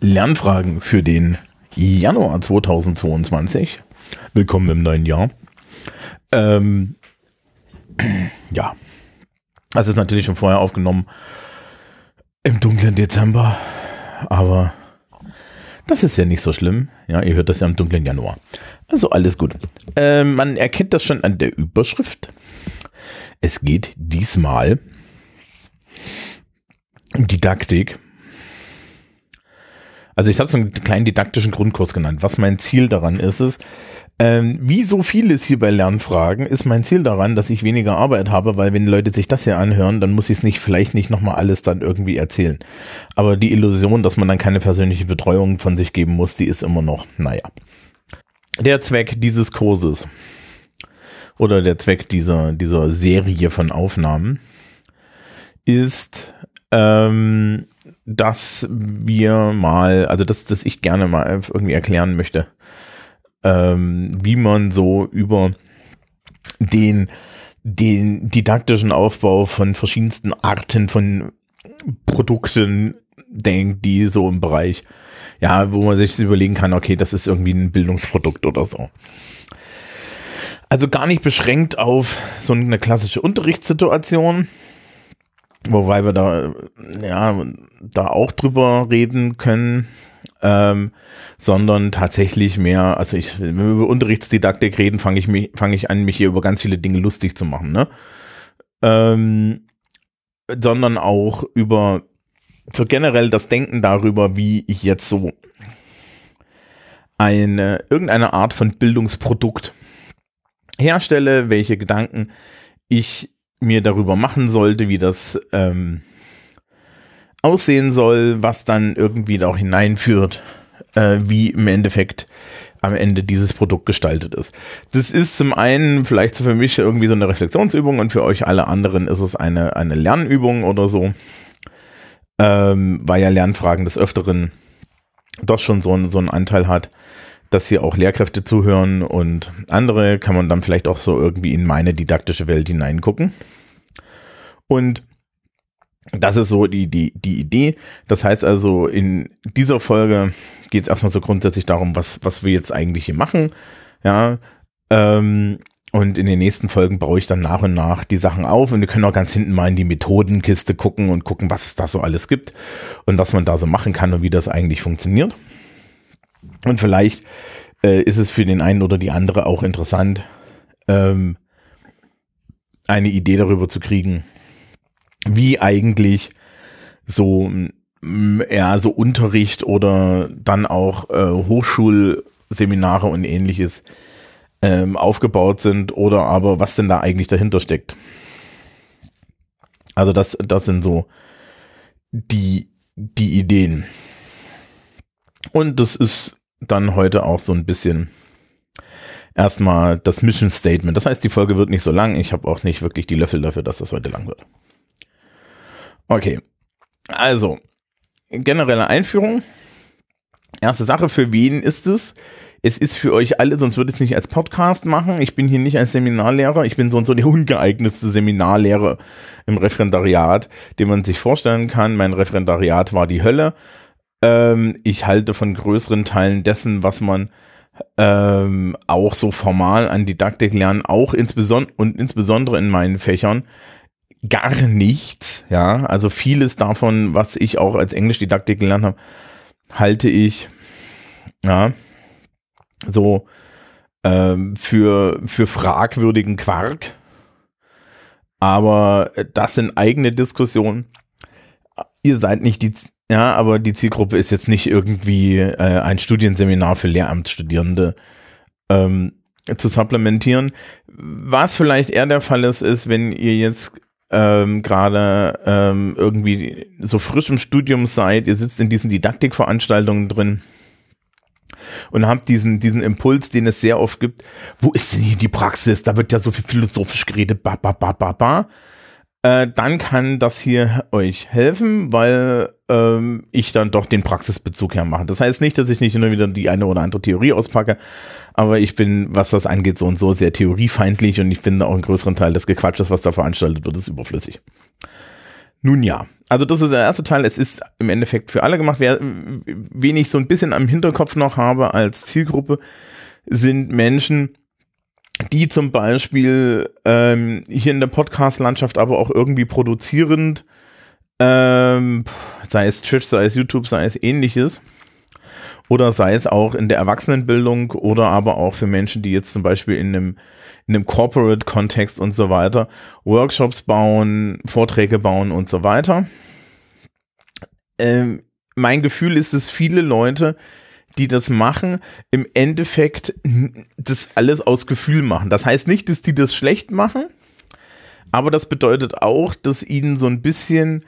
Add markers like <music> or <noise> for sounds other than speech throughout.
Lernfragen für den Januar 2022. Willkommen im neuen Jahr. Ähm, <clears throat> ja, das ist natürlich schon vorher aufgenommen im dunklen Dezember, aber das ist ja nicht so schlimm. Ja, ihr hört das ja im dunklen Januar. Also alles gut. Äh, man erkennt das schon an der Überschrift. Es geht diesmal um Didaktik also ich habe so einen kleinen didaktischen Grundkurs genannt. Was mein Ziel daran ist, ist, ähm, wie so vieles hier bei Lernfragen, ist mein Ziel daran, dass ich weniger Arbeit habe, weil wenn Leute sich das hier anhören, dann muss ich es nicht, vielleicht nicht nochmal alles dann irgendwie erzählen. Aber die Illusion, dass man dann keine persönliche Betreuung von sich geben muss, die ist immer noch, naja. Der Zweck dieses Kurses oder der Zweck dieser, dieser Serie von Aufnahmen ist, ähm, dass wir mal, also dass, dass ich gerne mal irgendwie erklären möchte, ähm, wie man so über den, den didaktischen Aufbau von verschiedensten Arten von Produkten denkt, die so im Bereich, ja, wo man sich überlegen kann, okay, das ist irgendwie ein Bildungsprodukt oder so. Also gar nicht beschränkt auf so eine klassische Unterrichtssituation, Wobei wir da, ja, da auch drüber reden können, ähm, sondern tatsächlich mehr, also ich, wenn wir über Unterrichtsdidaktik reden, fange ich, fange ich an, mich hier über ganz viele Dinge lustig zu machen, ne? Ähm, sondern auch über so generell das Denken darüber, wie ich jetzt so eine, irgendeine Art von Bildungsprodukt herstelle, welche Gedanken ich mir darüber machen sollte, wie das ähm, aussehen soll, was dann irgendwie da auch hineinführt, äh, wie im Endeffekt am Ende dieses Produkt gestaltet ist. Das ist zum einen vielleicht so für mich irgendwie so eine Reflexionsübung und für euch alle anderen ist es eine, eine Lernübung oder so, ähm, weil ja Lernfragen des Öfteren doch schon so, so einen Anteil hat dass hier auch Lehrkräfte zuhören und andere kann man dann vielleicht auch so irgendwie in meine didaktische Welt hineingucken. Und das ist so die, die, die Idee. Das heißt also, in dieser Folge geht es erstmal so grundsätzlich darum, was, was wir jetzt eigentlich hier machen. Ja, ähm, und in den nächsten Folgen baue ich dann nach und nach die Sachen auf und wir können auch ganz hinten mal in die Methodenkiste gucken und gucken, was es da so alles gibt und was man da so machen kann und wie das eigentlich funktioniert. Und vielleicht äh, ist es für den einen oder die andere auch interessant, ähm, eine Idee darüber zu kriegen, wie eigentlich so ja so Unterricht oder dann auch äh, Hochschulseminare und ähnliches ähm, aufgebaut sind oder aber was denn da eigentlich dahinter steckt. Also das das sind so die die Ideen. Und das ist dann heute auch so ein bisschen erstmal das Mission Statement. Das heißt, die Folge wird nicht so lang. Ich habe auch nicht wirklich die Löffel dafür, dass das heute lang wird. Okay. Also, generelle Einführung. Erste Sache, für wen ist es? Es ist für euch alle, sonst würde ich es nicht als Podcast machen. Ich bin hier nicht als Seminarlehrer. Ich bin so und so der ungeeignetste Seminarlehrer im Referendariat, den man sich vorstellen kann. Mein Referendariat war die Hölle. Ähm, ich halte von größeren Teilen dessen, was man ähm, auch so formal an Didaktik lernen, auch insbesondere und insbesondere in meinen Fächern, gar nichts. Ja, also vieles davon, was ich auch als Englischdidaktik gelernt habe, halte ich ja so ähm, für für fragwürdigen Quark. Aber das sind eigene Diskussionen. Ihr seid nicht die ja, aber die Zielgruppe ist jetzt nicht irgendwie äh, ein Studienseminar für Lehramtsstudierende ähm, zu supplementieren. Was vielleicht eher der Fall ist, ist, wenn ihr jetzt ähm, gerade ähm, irgendwie so frisch im Studium seid, ihr sitzt in diesen Didaktikveranstaltungen drin und habt diesen, diesen Impuls, den es sehr oft gibt, wo ist denn hier die Praxis? Da wird ja so viel philosophisch geredet, ba, ba, ba, ba, ba äh, dann kann das hier euch helfen, weil ähm, ich dann doch den Praxisbezug hermache. Das heißt nicht, dass ich nicht immer wieder die eine oder andere Theorie auspacke, aber ich bin, was das angeht, so und so sehr theoriefeindlich und ich finde auch einen größeren Teil des Gequatsches, was da veranstaltet wird, ist überflüssig. Nun ja, also das ist der erste Teil. Es ist im Endeffekt für alle gemacht. Wer, wen ich so ein bisschen am Hinterkopf noch habe als Zielgruppe, sind Menschen, die zum Beispiel ähm, hier in der Podcast-Landschaft aber auch irgendwie produzierend, ähm, sei es Twitch, sei es YouTube, sei es ähnliches, oder sei es auch in der Erwachsenenbildung oder aber auch für Menschen, die jetzt zum Beispiel in einem, in einem Corporate-Kontext und so weiter Workshops bauen, Vorträge bauen und so weiter. Ähm, mein Gefühl ist es, viele Leute, die das machen, im Endeffekt das alles aus Gefühl machen. Das heißt nicht, dass die das schlecht machen, aber das bedeutet auch, dass ihnen so ein bisschen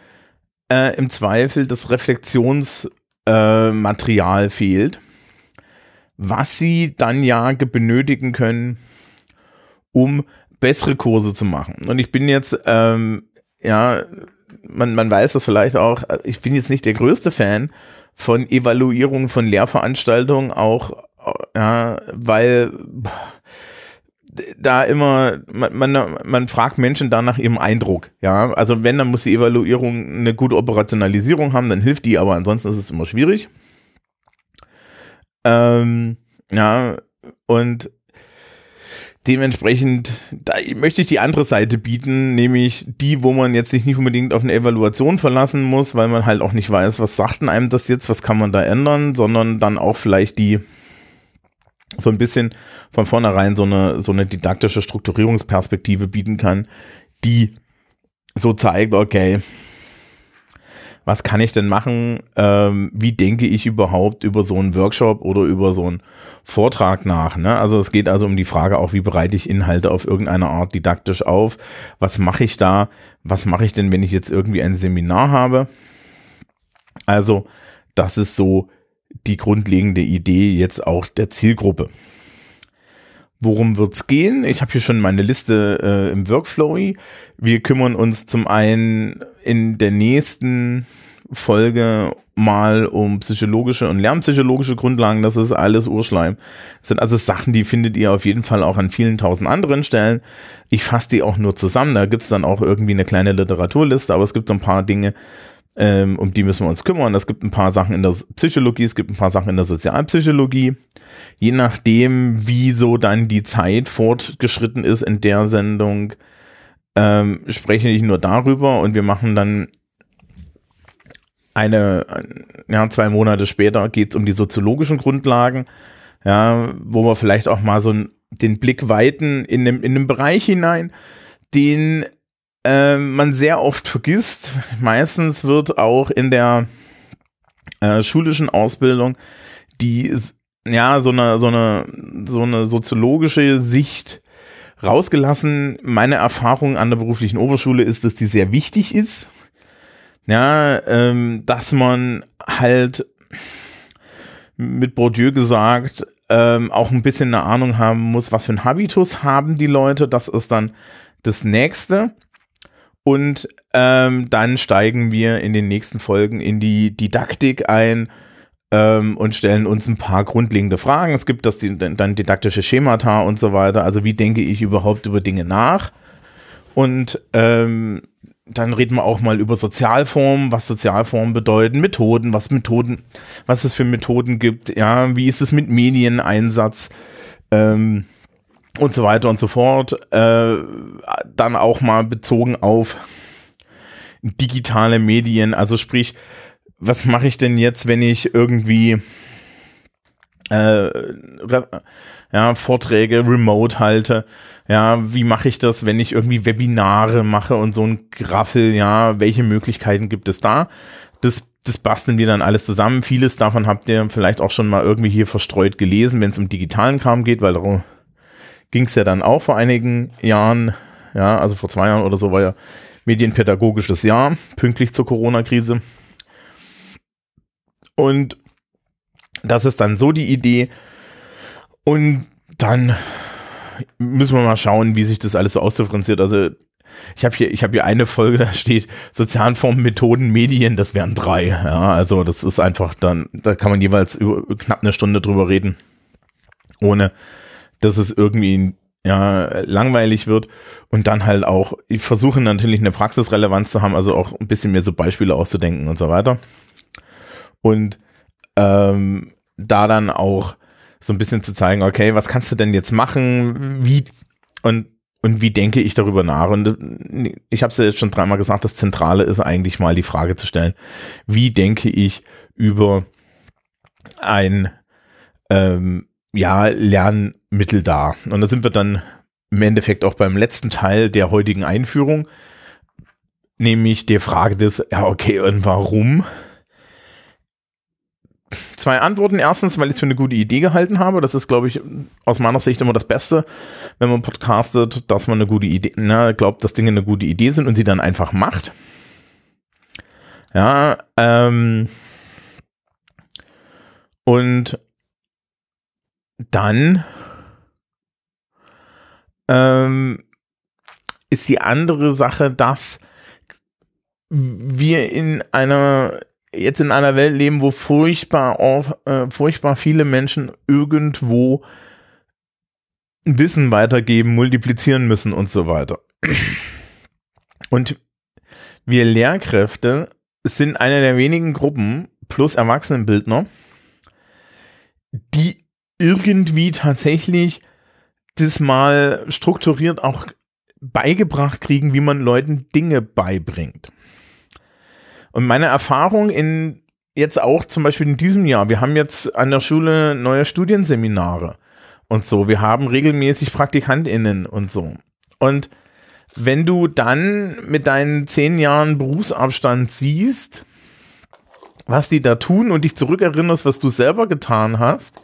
äh, im Zweifel das Reflexionsmaterial äh, fehlt, was sie dann ja benötigen können, um bessere Kurse zu machen. Und ich bin jetzt, ähm, ja, man, man weiß das vielleicht auch, ich bin jetzt nicht der größte Fan von Evaluierung von Lehrveranstaltungen, auch, ja, weil da immer, man, man, man fragt Menschen da nach ihrem Eindruck, ja. Also wenn, dann muss die Evaluierung eine gute Operationalisierung haben, dann hilft die, aber ansonsten ist es immer schwierig. Ähm, ja, und Dementsprechend, da möchte ich die andere Seite bieten, nämlich die, wo man jetzt sich nicht unbedingt auf eine Evaluation verlassen muss, weil man halt auch nicht weiß, was sagt denn einem das jetzt, was kann man da ändern, sondern dann auch vielleicht die so ein bisschen von vornherein so eine, so eine didaktische Strukturierungsperspektive bieten kann, die so zeigt, okay, was kann ich denn machen? Ähm, wie denke ich überhaupt über so einen Workshop oder über so einen Vortrag nach? Ne? Also es geht also um die Frage auch, wie bereite ich Inhalte auf irgendeine Art didaktisch auf? Was mache ich da? Was mache ich denn, wenn ich jetzt irgendwie ein Seminar habe? Also das ist so die grundlegende Idee jetzt auch der Zielgruppe. Worum wird's gehen? Ich habe hier schon meine Liste äh, im Workflow. Wir kümmern uns zum einen in der nächsten Folge mal um psychologische und lernpsychologische Grundlagen. Das ist alles Urschleim. Das sind also Sachen, die findet ihr auf jeden Fall auch an vielen tausend anderen Stellen. Ich fasse die auch nur zusammen. Da gibt's dann auch irgendwie eine kleine Literaturliste, aber es gibt so ein paar Dinge, ähm, um die müssen wir uns kümmern. Es gibt ein paar Sachen in der Psychologie, es gibt ein paar Sachen in der Sozialpsychologie. Je nachdem, wie so dann die Zeit fortgeschritten ist in der Sendung, ähm, spreche ich nur darüber und wir machen dann eine, ja, zwei Monate später geht es um die soziologischen Grundlagen, ja, wo wir vielleicht auch mal so den Blick weiten in einem, in einem Bereich hinein, den äh, man sehr oft vergisst. Meistens wird auch in der äh, schulischen Ausbildung die ja so eine so eine so eine soziologische Sicht rausgelassen. Meine Erfahrung an der beruflichen Oberschule ist, dass die sehr wichtig ist. Ja, ähm, dass man halt mit Bourdieu gesagt ähm, auch ein bisschen eine Ahnung haben muss, was für ein Habitus haben die Leute. Das ist dann das nächste. Und ähm, dann steigen wir in den nächsten Folgen in die Didaktik ein ähm, und stellen uns ein paar grundlegende Fragen. Es gibt das dann didaktische Schemata und so weiter. Also wie denke ich überhaupt über Dinge nach? Und ähm, dann reden wir auch mal über Sozialformen, was Sozialformen bedeuten, Methoden, was Methoden, was es für Methoden gibt, ja, wie ist es mit Medieneinsatz, ähm, und so weiter und so fort. Äh, dann auch mal bezogen auf digitale Medien, also sprich, was mache ich denn jetzt, wenn ich irgendwie äh, ja, Vorträge remote halte? Ja, wie mache ich das, wenn ich irgendwie Webinare mache und so ein Graffel, ja, welche Möglichkeiten gibt es da? Das, das basteln wir dann alles zusammen. Vieles davon habt ihr vielleicht auch schon mal irgendwie hier verstreut gelesen, wenn es um digitalen Kram geht, weil darum ging es ja dann auch vor einigen Jahren, ja, also vor zwei Jahren oder so war ja medienpädagogisches Jahr, pünktlich zur Corona-Krise. Und das ist dann so die Idee. Und dann müssen wir mal schauen, wie sich das alles so ausdifferenziert. Also ich habe hier, ich hier eine Folge, da steht sozialen Formen, Methoden, Medien, das wären drei. Ja, also das ist einfach dann, da kann man jeweils über, knapp eine Stunde drüber reden, ohne dass es irgendwie ja, langweilig wird und dann halt auch, ich versuche natürlich eine Praxisrelevanz zu haben, also auch ein bisschen mehr so Beispiele auszudenken und so weiter. Und ähm, da dann auch so ein bisschen zu zeigen, okay, was kannst du denn jetzt machen, wie und und wie denke ich darüber nach? Und ich habe es ja jetzt schon dreimal gesagt, das Zentrale ist eigentlich mal die Frage zu stellen, wie denke ich über ein ähm, ja, Lernmittel da? Und da sind wir dann im Endeffekt auch beim letzten Teil der heutigen Einführung, nämlich der Frage des, ja, okay, und warum? Zwei Antworten. Erstens, weil ich es für eine gute Idee gehalten habe. Das ist, glaube ich, aus meiner Sicht immer das Beste, wenn man podcastet, dass man eine gute Idee, ne, glaubt, dass Dinge eine gute Idee sind und sie dann einfach macht. Ja, ähm, und dann ähm, ist die andere Sache, dass wir in einer jetzt in einer Welt leben, wo furchtbar auf, äh, furchtbar viele Menschen irgendwo Wissen weitergeben, multiplizieren müssen und so weiter. Und wir Lehrkräfte sind eine der wenigen Gruppen plus Erwachsenenbildner, die irgendwie tatsächlich das mal strukturiert auch beigebracht kriegen, wie man Leuten Dinge beibringt. Und meine Erfahrung in jetzt auch zum Beispiel in diesem Jahr, wir haben jetzt an der Schule neue Studienseminare und so, wir haben regelmäßig PraktikantInnen und so. Und wenn du dann mit deinen zehn Jahren Berufsabstand siehst, was die da tun und dich zurückerinnerst, was du selber getan hast,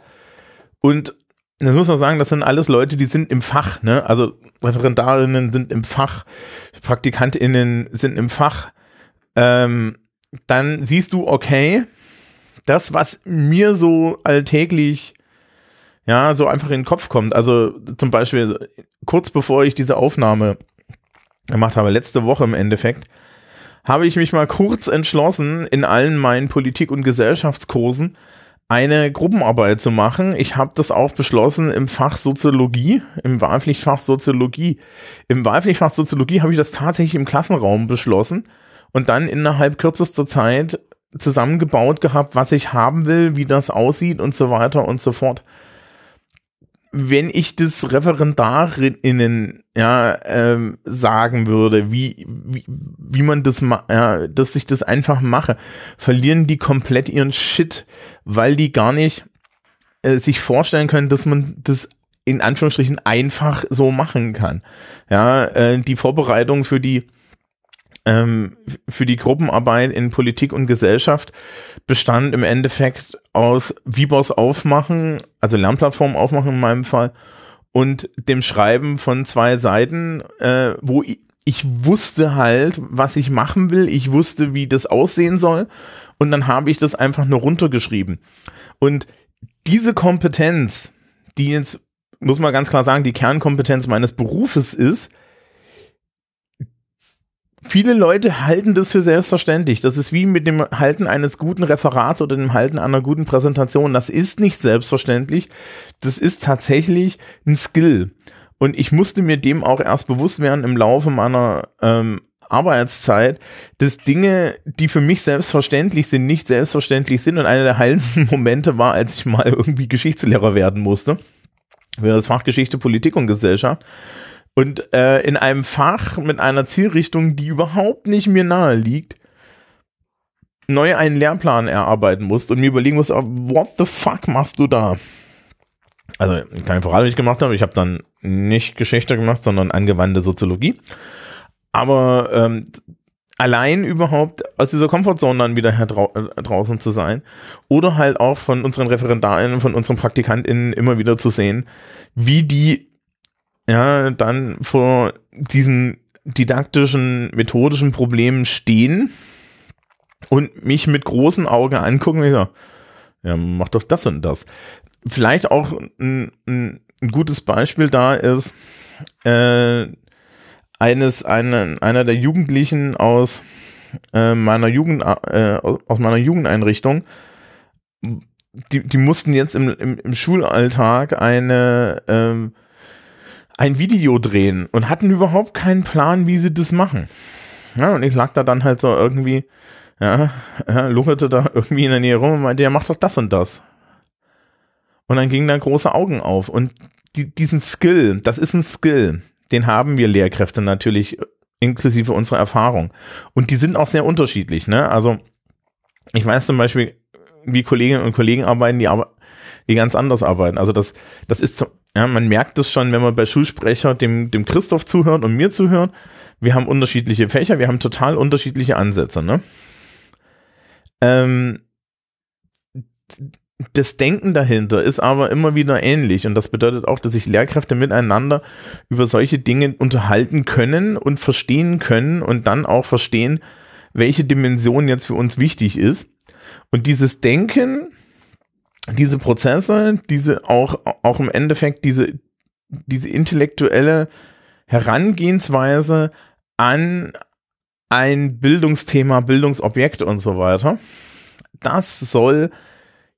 und das muss man sagen, das sind alles Leute, die sind im Fach, ne? Also Referendarinnen sind im Fach, PraktikantInnen sind im Fach, ähm, dann siehst du, okay, das, was mir so alltäglich ja, so einfach in den Kopf kommt. Also zum Beispiel kurz bevor ich diese Aufnahme gemacht habe, letzte Woche im Endeffekt, habe ich mich mal kurz entschlossen, in allen meinen Politik- und Gesellschaftskursen eine Gruppenarbeit zu machen. Ich habe das auch beschlossen im Fach Soziologie, im Wahlpflichtfach Soziologie. Im Wahlpflichtfach Soziologie habe ich das tatsächlich im Klassenraum beschlossen und dann innerhalb kürzester Zeit zusammengebaut gehabt, was ich haben will, wie das aussieht und so weiter und so fort. Wenn ich das ReferendarInnen ja, ähm, sagen würde, wie, wie, wie man das, ja, dass ich das einfach mache, verlieren die komplett ihren Shit, weil die gar nicht äh, sich vorstellen können, dass man das in Anführungsstrichen einfach so machen kann. Ja, äh, die Vorbereitung für die ähm, für die Gruppenarbeit in Politik und Gesellschaft bestand im Endeffekt aus Vibos aufmachen, also Lernplattform aufmachen in meinem Fall, und dem Schreiben von zwei Seiten, äh, wo ich, ich wusste halt, was ich machen will, ich wusste, wie das aussehen soll, und dann habe ich das einfach nur runtergeschrieben. Und diese Kompetenz, die jetzt, muss man ganz klar sagen, die Kernkompetenz meines Berufes ist, viele Leute halten das für selbstverständlich. Das ist wie mit dem Halten eines guten Referats oder dem Halten einer guten Präsentation. Das ist nicht selbstverständlich. Das ist tatsächlich ein Skill. Und ich musste mir dem auch erst bewusst werden im Laufe meiner ähm, Arbeitszeit, dass Dinge, die für mich selbstverständlich sind, nicht selbstverständlich sind. Und einer der heilsten <laughs> Momente war, als ich mal irgendwie Geschichtslehrer werden musste. Für das Fach Geschichte, Politik und Gesellschaft und äh, in einem Fach mit einer Zielrichtung, die überhaupt nicht mir nahe liegt, neu einen Lehrplan erarbeiten musst und mir überlegen musst, what the fuck machst du da? Also keine Frage, die ich gemacht habe. Ich habe dann nicht Geschichte gemacht, sondern angewandte Soziologie. Aber ähm, allein überhaupt aus dieser Komfortzone dann wieder äh, draußen zu sein oder halt auch von unseren Referendarinnen, von unseren PraktikantInnen immer wieder zu sehen, wie die ja, dann vor diesen didaktischen, methodischen Problemen stehen und mich mit großen Augen angucken und sagen, ja, mach doch das und das. Vielleicht auch ein, ein, gutes Beispiel da ist, äh, eines, eine, einer der Jugendlichen aus äh, meiner Jugend, äh, aus meiner Jugendeinrichtung, die, die mussten jetzt im, im, im Schulalltag eine, äh, ein Video drehen und hatten überhaupt keinen Plan, wie sie das machen. Ja, und ich lag da dann halt so irgendwie, ja, <laughs> ja lungerte da irgendwie in der Nähe rum und meinte, ja, mach doch das und das. Und dann gingen da große Augen auf. Und die, diesen Skill, das ist ein Skill, den haben wir Lehrkräfte natürlich inklusive unserer Erfahrung. Und die sind auch sehr unterschiedlich, ne? Also, ich weiß zum Beispiel, wie Kolleginnen und Kollegen arbeiten, die, die ganz anders arbeiten. Also das, das ist, ja, man merkt es schon, wenn man bei Schulsprecher dem, dem Christoph zuhört und mir zuhört. Wir haben unterschiedliche Fächer, wir haben total unterschiedliche Ansätze, ne? Ähm, das Denken dahinter ist aber immer wieder ähnlich und das bedeutet auch, dass sich Lehrkräfte miteinander über solche Dinge unterhalten können und verstehen können und dann auch verstehen, welche Dimension jetzt für uns wichtig ist. Und dieses Denken, diese Prozesse, diese auch, auch im Endeffekt diese, diese intellektuelle Herangehensweise an ein Bildungsthema, Bildungsobjekt und so weiter, das soll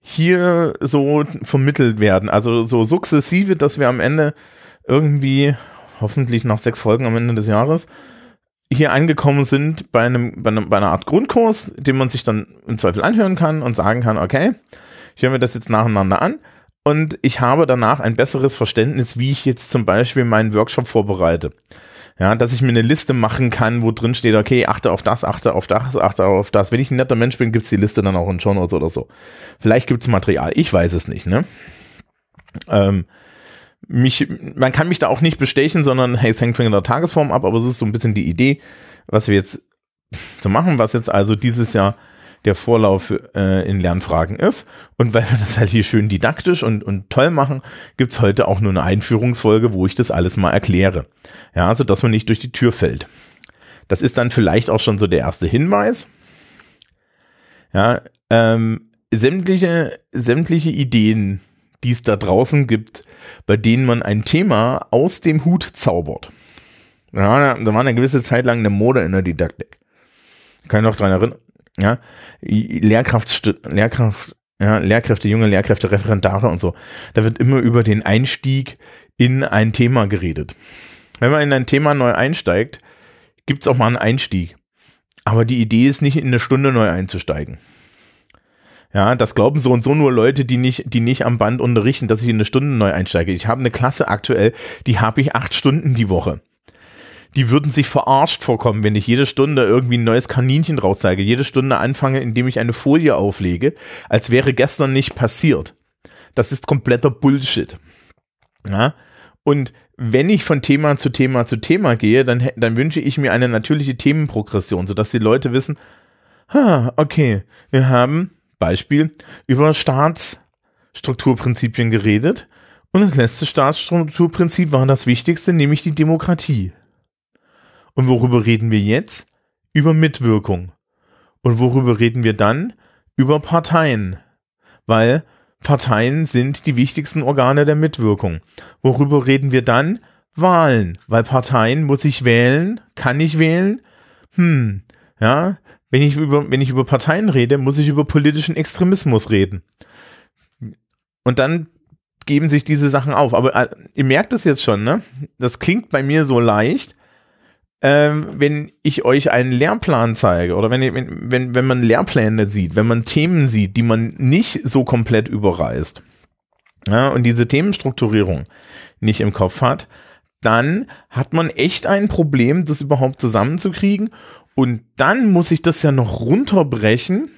hier so vermittelt werden. Also so sukzessive, dass wir am Ende irgendwie, hoffentlich nach sechs Folgen am Ende des Jahres, hier angekommen sind bei, einem, bei, einem, bei einer Art Grundkurs, den man sich dann im Zweifel anhören kann und sagen kann, okay, ich höre mir das jetzt nacheinander an und ich habe danach ein besseres Verständnis, wie ich jetzt zum Beispiel meinen Workshop vorbereite. Ja, dass ich mir eine Liste machen kann, wo drin steht, okay, achte auf das, achte auf das, achte auf das. Wenn ich ein netter Mensch bin, gibt's die Liste dann auch in Show Notes oder so. Vielleicht gibt's Material, ich weiß es nicht, ne? Ähm, mich, man kann mich da auch nicht bestechen, sondern hey, es hängt von der Tagesform ab, aber es ist so ein bisschen die Idee, was wir jetzt zu machen, was jetzt also dieses Jahr der Vorlauf äh, in Lernfragen ist. Und weil wir das halt hier schön didaktisch und, und toll machen, gibt's heute auch nur eine Einführungsfolge, wo ich das alles mal erkläre. Ja, also dass man nicht durch die Tür fällt. Das ist dann vielleicht auch schon so der erste Hinweis. Ja, ähm, sämtliche, sämtliche Ideen, die es da draußen gibt, bei denen man ein Thema aus dem Hut zaubert. Ja, da war eine gewisse Zeit lang eine Mode in der Didaktik. Kann ich noch dran erinnern ja, Lehrkraft, Lehrkraft, ja, Lehrkräfte, junge Lehrkräfte, Referendare und so. Da wird immer über den Einstieg in ein Thema geredet. Wenn man in ein Thema neu einsteigt, gibt es auch mal einen Einstieg. Aber die Idee ist nicht in eine Stunde neu einzusteigen. Ja, das glauben so und so nur Leute, die nicht, die nicht am Band unterrichten, dass ich in eine Stunde neu einsteige. Ich habe eine Klasse aktuell, die habe ich acht Stunden die Woche die würden sich verarscht vorkommen, wenn ich jede Stunde irgendwie ein neues Kaninchen rauszeige, jede Stunde anfange, indem ich eine Folie auflege, als wäre gestern nicht passiert. Das ist kompletter Bullshit. Ja? Und wenn ich von Thema zu Thema zu Thema gehe, dann, dann wünsche ich mir eine natürliche Themenprogression, sodass die Leute wissen, ha, okay, wir haben Beispiel über Staatsstrukturprinzipien geredet und das letzte Staatsstrukturprinzip war das wichtigste, nämlich die Demokratie. Und worüber reden wir jetzt? Über Mitwirkung. Und worüber reden wir dann? Über Parteien. Weil Parteien sind die wichtigsten Organe der Mitwirkung. Worüber reden wir dann? Wahlen. Weil Parteien muss ich wählen, kann ich wählen. Hm, ja, wenn ich über, wenn ich über Parteien rede, muss ich über politischen Extremismus reden. Und dann geben sich diese Sachen auf. Aber äh, ihr merkt es jetzt schon, ne? Das klingt bei mir so leicht, ähm, wenn ich euch einen Lehrplan zeige oder wenn, wenn, wenn, man Lehrpläne sieht, wenn man Themen sieht, die man nicht so komplett überreißt ja, und diese Themenstrukturierung nicht im Kopf hat, dann hat man echt ein Problem, das überhaupt zusammenzukriegen. Und dann muss ich das ja noch runterbrechen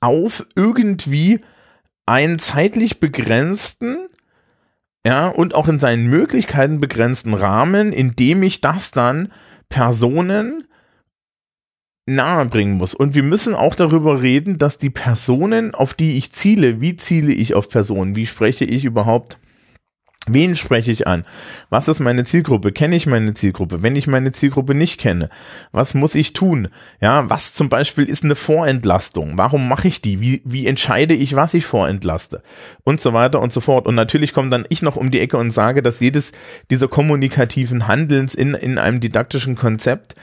auf irgendwie einen zeitlich begrenzten ja, und auch in seinen Möglichkeiten begrenzten Rahmen, indem ich das dann Personen nahebringen muss. Und wir müssen auch darüber reden, dass die Personen, auf die ich ziele, wie ziele ich auf Personen, wie spreche ich überhaupt Wen spreche ich an? Was ist meine Zielgruppe? Kenne ich meine Zielgruppe? Wenn ich meine Zielgruppe nicht kenne, was muss ich tun? Ja, was zum Beispiel ist eine Vorentlastung? Warum mache ich die? Wie, wie entscheide ich, was ich vorentlaste? Und so weiter und so fort. Und natürlich komme dann ich noch um die Ecke und sage, dass jedes dieser kommunikativen Handelns in, in einem didaktischen Konzept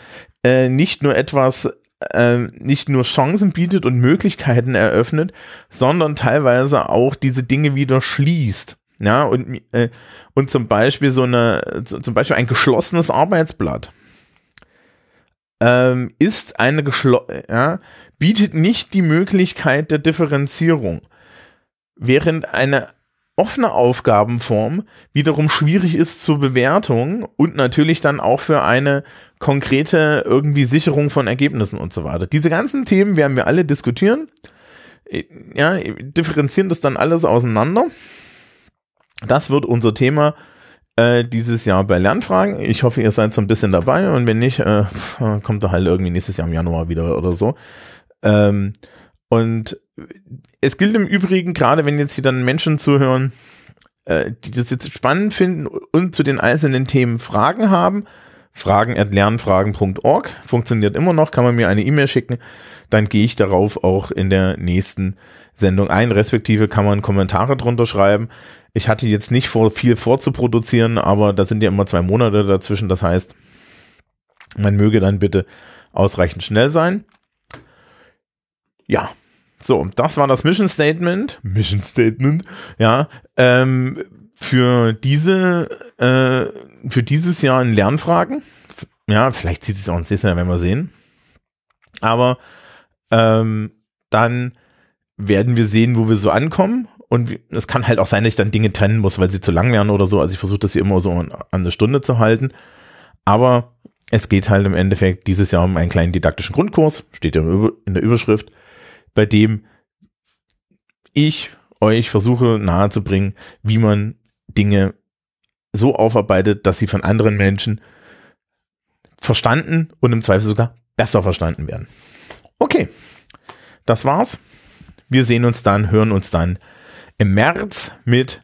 äh, nicht nur etwas äh, nicht nur Chancen bietet und Möglichkeiten eröffnet, sondern teilweise auch diese Dinge wieder schließt. Ja, und, äh, und zum Beispiel so eine, zum Beispiel ein geschlossenes Arbeitsblatt ähm, ist eine geschlo ja, bietet nicht die Möglichkeit der Differenzierung. Während eine offene Aufgabenform wiederum schwierig ist zur Bewertung und natürlich dann auch für eine konkrete irgendwie Sicherung von Ergebnissen und so weiter. Diese ganzen Themen werden wir alle diskutieren. Ja, differenzieren das dann alles auseinander. Das wird unser Thema äh, dieses Jahr bei Lernfragen. Ich hoffe, ihr seid so ein bisschen dabei und wenn nicht, äh, kommt er halt irgendwie nächstes Jahr im Januar wieder oder so. Ähm, und es gilt im Übrigen, gerade wenn jetzt hier dann Menschen zuhören, äh, die das jetzt spannend finden und zu den einzelnen Themen Fragen haben, fragen at lernfragen.org, funktioniert immer noch, kann man mir eine E-Mail schicken, dann gehe ich darauf auch in der nächsten Sendung ein, respektive kann man Kommentare drunter schreiben. Ich hatte jetzt nicht vor, viel vorzuproduzieren, aber da sind ja immer zwei Monate dazwischen, das heißt, man möge dann bitte ausreichend schnell sein. Ja, so, das war das Mission Statement. Mission Statement, ja. Ähm, für diese, äh, für dieses Jahr in Lernfragen. Ja, vielleicht zieht es auch ins nächste Jahr, werden wir sehen. Aber ähm, dann werden wir sehen, wo wir so ankommen. Und es kann halt auch sein, dass ich dann Dinge trennen muss, weil sie zu lang werden oder so. Also ich versuche das hier immer so an, eine Stunde zu halten. Aber es geht halt im Endeffekt dieses Jahr um einen kleinen didaktischen Grundkurs, steht ja in der Überschrift bei dem ich euch versuche nahezubringen, wie man Dinge so aufarbeitet, dass sie von anderen Menschen verstanden und im Zweifel sogar besser verstanden werden. Okay, das war's. Wir sehen uns dann, hören uns dann im März mit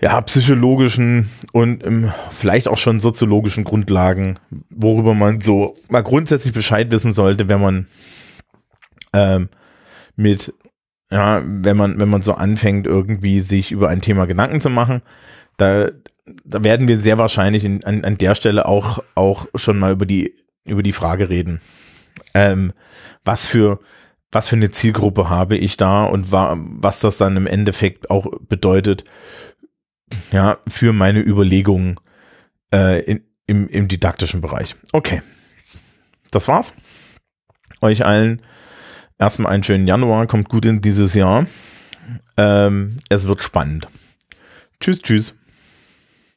ja, psychologischen und im, vielleicht auch schon soziologischen Grundlagen, worüber man so mal grundsätzlich Bescheid wissen sollte, wenn man ähm, mit, ja, wenn man, wenn man so anfängt, irgendwie sich über ein Thema Gedanken zu machen, da, da werden wir sehr wahrscheinlich in, an, an der Stelle auch, auch schon mal über die, über die Frage reden. Ähm, was für, was für eine Zielgruppe habe ich da und wa was das dann im Endeffekt auch bedeutet, ja, für meine Überlegungen äh, in, im, im didaktischen Bereich. Okay. Das war's. Euch allen erstmal einen schönen Januar, kommt gut in dieses Jahr. Ähm, es wird spannend. Tschüss, tschüss.